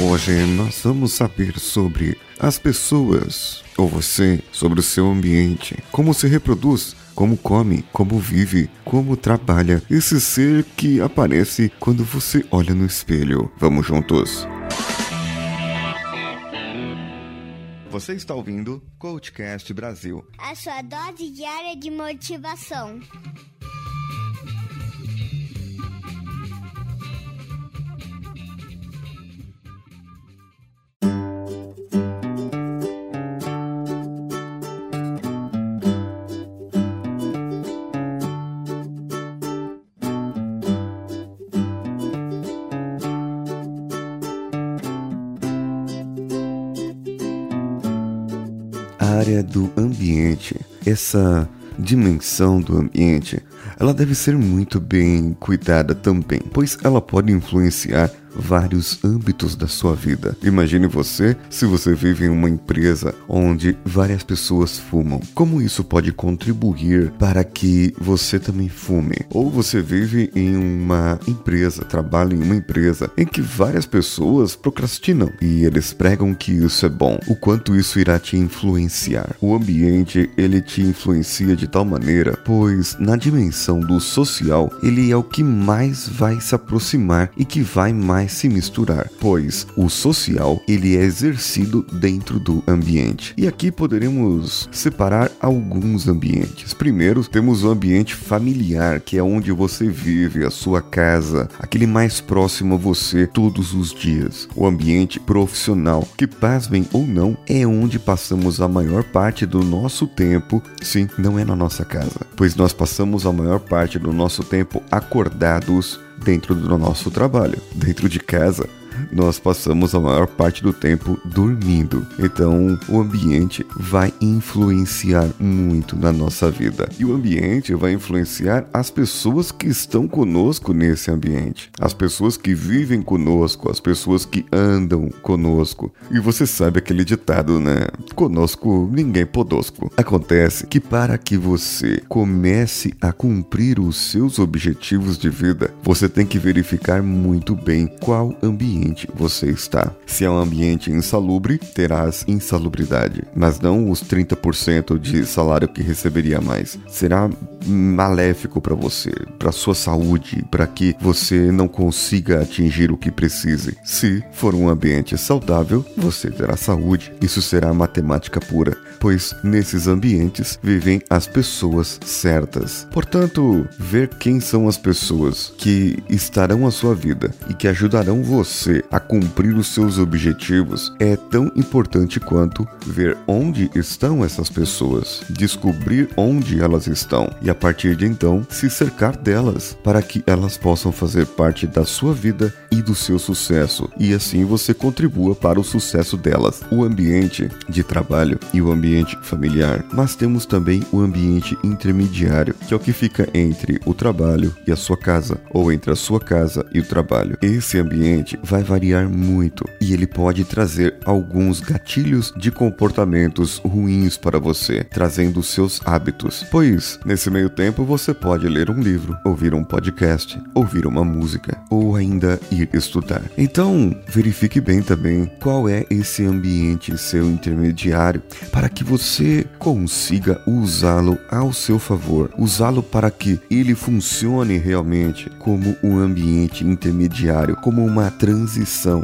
Hoje nós vamos saber sobre as pessoas, ou você, sobre o seu ambiente, como se reproduz, como come, como vive, como trabalha, esse ser que aparece quando você olha no espelho. Vamos juntos. Você está ouvindo Coachcast Brasil. A sua dose diária de motivação. Área do ambiente, essa dimensão do ambiente, ela deve ser muito bem cuidada também, pois ela pode influenciar vários âmbitos da sua vida. Imagine você se você vive em uma empresa onde várias pessoas fumam. Como isso pode contribuir para que você também fume? Ou você vive em uma empresa, trabalha em uma empresa em que várias pessoas procrastinam e eles pregam que isso é bom. O quanto isso irá te influenciar? O ambiente, ele te influencia de tal maneira, pois na dimensão do social, ele é o que mais vai se aproximar e que vai mais se misturar, pois o social ele é exercido dentro do ambiente. E aqui poderemos separar alguns ambientes. Primeiro, temos o ambiente familiar, que é onde você vive, a sua casa, aquele mais próximo a você todos os dias. O ambiente profissional, que pasmem ou não, é onde passamos a maior parte do nosso tempo. Sim, não é na nossa casa, pois nós passamos a maior parte do nosso tempo acordados dentro do nosso trabalho, dentro de casa nós passamos a maior parte do tempo dormindo. Então, o ambiente vai influenciar muito na nossa vida. E o ambiente vai influenciar as pessoas que estão conosco nesse ambiente, as pessoas que vivem conosco, as pessoas que andam conosco. E você sabe aquele ditado, né? Conosco ninguém podosco. Acontece que para que você comece a cumprir os seus objetivos de vida, você tem que verificar muito bem qual ambiente ambiente você está. Se é um ambiente insalubre, terás insalubridade, mas não os 30% de salário que receberia mais. Será maléfico para você, para sua saúde, para que você não consiga atingir o que precise. Se for um ambiente saudável, você terá saúde. Isso será matemática pura, pois nesses ambientes vivem as pessoas certas. Portanto, ver quem são as pessoas que estarão à sua vida e que ajudarão você a cumprir os seus objetivos é tão importante quanto ver onde estão essas pessoas, descobrir onde elas estão e a partir de então se cercar delas para que elas possam fazer parte da sua vida e do seu sucesso e assim você contribua para o sucesso delas. O ambiente de trabalho e o ambiente familiar, mas temos também o ambiente intermediário, que é o que fica entre o trabalho e a sua casa ou entre a sua casa e o trabalho. Esse ambiente vai variar muito e ele pode trazer alguns gatilhos de comportamentos ruins para você, trazendo seus hábitos. Pois, nesse meio tempo, você pode ler um livro, ouvir um podcast, ouvir uma música ou ainda ir estudar. Então, verifique bem também qual é esse ambiente seu intermediário para que você consiga usá-lo ao seu favor, usá-lo para que ele funcione realmente como um ambiente intermediário, como uma transição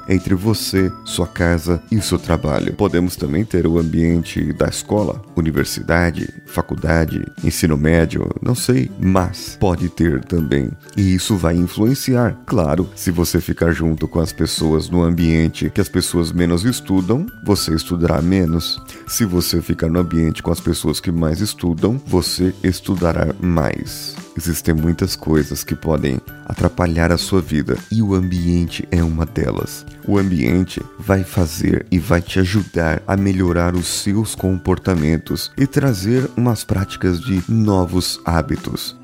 entre você, sua casa e seu trabalho. Podemos também ter o ambiente da escola, universidade, faculdade, ensino médio, não sei, mas pode ter também. E isso vai influenciar, claro, se você ficar junto com as pessoas no ambiente que as pessoas menos estudam, você estudará menos. Se você ficar no ambiente com as pessoas que mais estudam, você estudará mais. Existem muitas coisas que podem atrapalhar a sua vida e o ambiente é uma delas. O ambiente vai fazer e vai te ajudar a melhorar os seus comportamentos e trazer umas práticas de novos hábitos.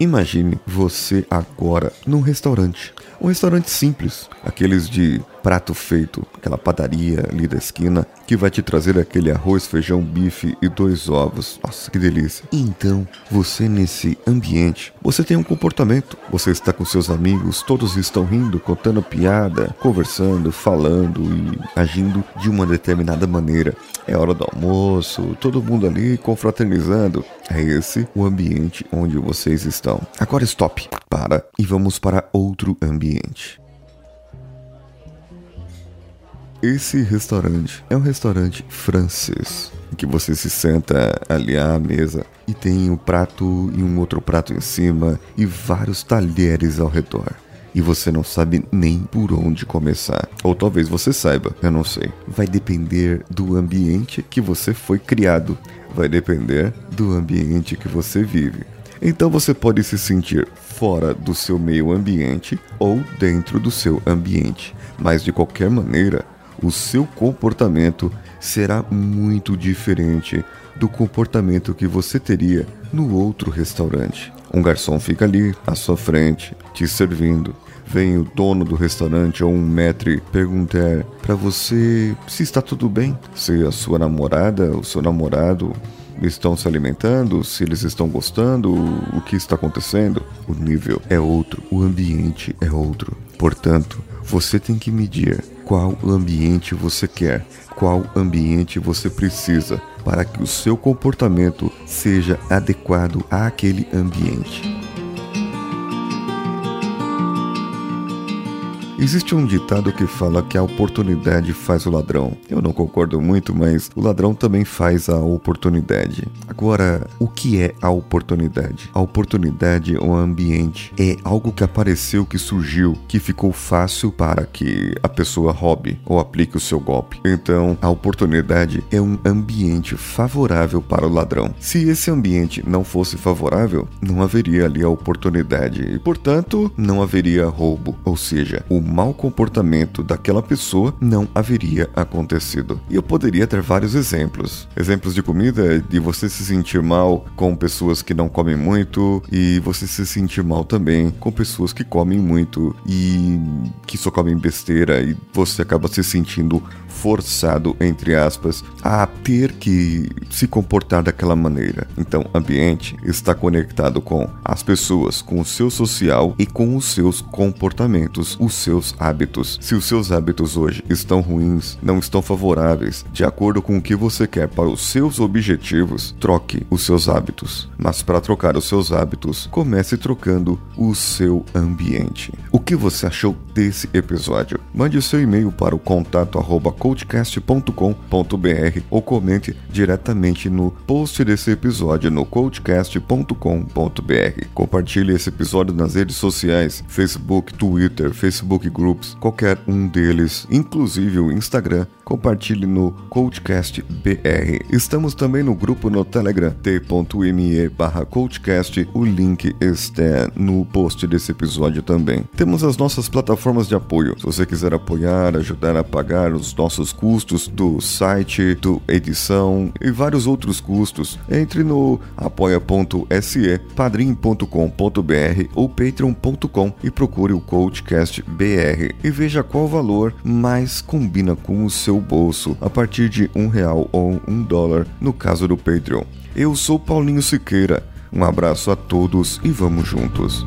Imagine você agora num restaurante Um restaurante simples, aqueles de prato feito, aquela padaria ali da esquina que vai te trazer aquele arroz, feijão, bife e dois ovos. Nossa, que delícia. Então, você nesse ambiente, você tem um comportamento. Você está com seus amigos, todos estão rindo, contando piada, conversando, falando e agindo de uma determinada maneira. É hora do almoço, todo mundo ali confraternizando. É esse o ambiente onde vocês estão. Agora stop, para e vamos para outro ambiente. Esse restaurante é um restaurante francês, em que você se senta ali à mesa e tem um prato e um outro prato em cima e vários talheres ao redor. E você não sabe nem por onde começar. Ou talvez você saiba, eu não sei. Vai depender do ambiente que você foi criado. Vai depender do ambiente que você vive. Então você pode se sentir fora do seu meio ambiente ou dentro do seu ambiente. Mas de qualquer maneira, o seu comportamento será muito diferente do comportamento que você teria no outro restaurante. Um garçom fica ali à sua frente, te servindo. Vem o dono do restaurante ou um maître perguntar para você se está tudo bem, se a sua namorada, o seu namorado estão se alimentando, se eles estão gostando, o que está acontecendo. O nível é outro, o ambiente é outro. Portanto, você tem que medir qual ambiente você quer, qual ambiente você precisa para que o seu comportamento seja adequado àquele ambiente. Existe um ditado que fala que a oportunidade faz o ladrão. Eu não concordo muito, mas o ladrão também faz a oportunidade. Agora, o que é a oportunidade? A oportunidade ou ambiente é algo que apareceu, que surgiu, que ficou fácil para que a pessoa roube ou aplique o seu golpe. Então, a oportunidade é um ambiente favorável para o ladrão. Se esse ambiente não fosse favorável, não haveria ali a oportunidade e, portanto, não haveria roubo, ou seja, o mau comportamento daquela pessoa não haveria acontecido. E eu poderia ter vários exemplos. Exemplos de comida, de você se sentir mal com pessoas que não comem muito e você se sentir mal também com pessoas que comem muito e que só comem besteira e você acaba se sentindo forçado, entre aspas, a ter que se comportar daquela maneira. Então, ambiente está conectado com as pessoas, com o seu social e com os seus comportamentos, os seus hábitos. Se os seus hábitos hoje estão ruins, não estão favoráveis, de acordo com o que você quer para os seus objetivos, troque os seus hábitos. Mas para trocar os seus hábitos, comece trocando o seu ambiente. O que você achou desse episódio? Mande seu e-mail para o contato ou comente diretamente no post desse episódio no coachcast.com.br. Compartilhe esse episódio nas redes sociais, Facebook, Twitter, Facebook Groups, qualquer um deles, inclusive o Instagram. Compartilhe no Coachcast BR. Estamos também no grupo no Telegram t.me barra Coachcast. O link está no post desse episódio também. Temos as nossas plataformas de apoio. Se você quiser apoiar, ajudar a pagar os nossos custos do site, do edição e vários outros custos, entre no apoia.se, padrim.com.br ou patreon.com e procure o Coachcast BR e veja qual valor mais combina com o seu bolso a partir de um real ou um dólar no caso do Patreon. Eu sou Paulinho Siqueira. Um abraço a todos e vamos juntos.